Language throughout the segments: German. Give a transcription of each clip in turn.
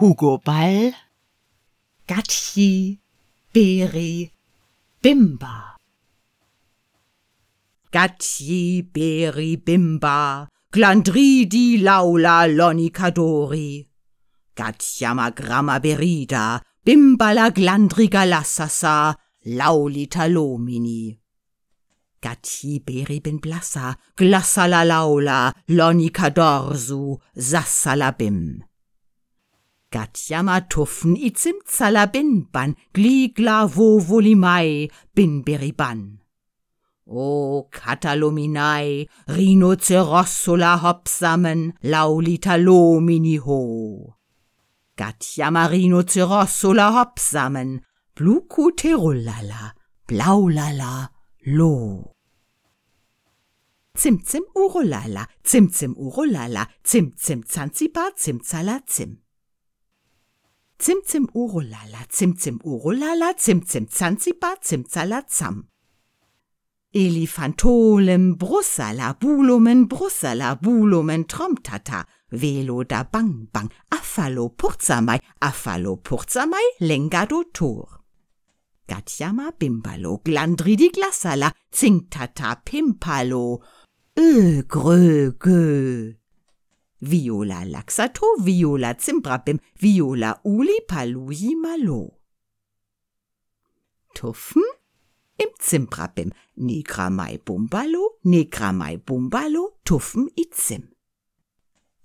Hugo Ball, Gatschi, Beri, Bimba. Gatschi, Beri, Bimba, Glandridi, Laula, Lonicadori. Gatjama, Gramma, Berida, Bimbala, Glandriga, Lassasa, Laulita, Lomini. Gatti beribin blassa, glassala laula, lonica dorsu, sassala bim. Gatjama tuffen izim bin gligla vo volimai, bin beriban. O Katalominai, Rhinocerossula hopsamen, laulita lomini ho. Gatjama Rhinocerossula hopsamen, bluku terullala, blaulala, lo. Zim zim urolala, zim zim urolala, zim zim zanzibar, zimzala zim. Zim zim urolala, zim zim urolala, zim zim zanzibar, zimzala zam. Elefantolem, Brussala, Bulomen, Brussala, Bulomen, Tromtata, Velo da bang bang, Affalo purzamai, Affalo purzamai, Lengado tor. Gatjama bimbalo, glandridi glassala, zingtata pimpalo, ö grö gö. Viola laxato, viola zimbrabim, viola uli paluji malo. Tuffen im Zimbrabim, negramai bumbalo, negramai bumbalo, tuffen izim.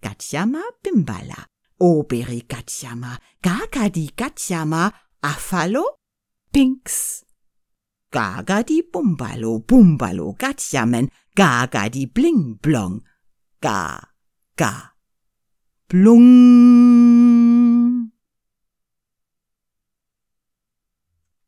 Gatjama bimbala, oberi gatjama, gagadi gatjama, afalo, Pinks. Gaga die Bumbalo, Bumbalo, Gatjamen, Gaga die Bling Blong, Ga, Ga, Blung.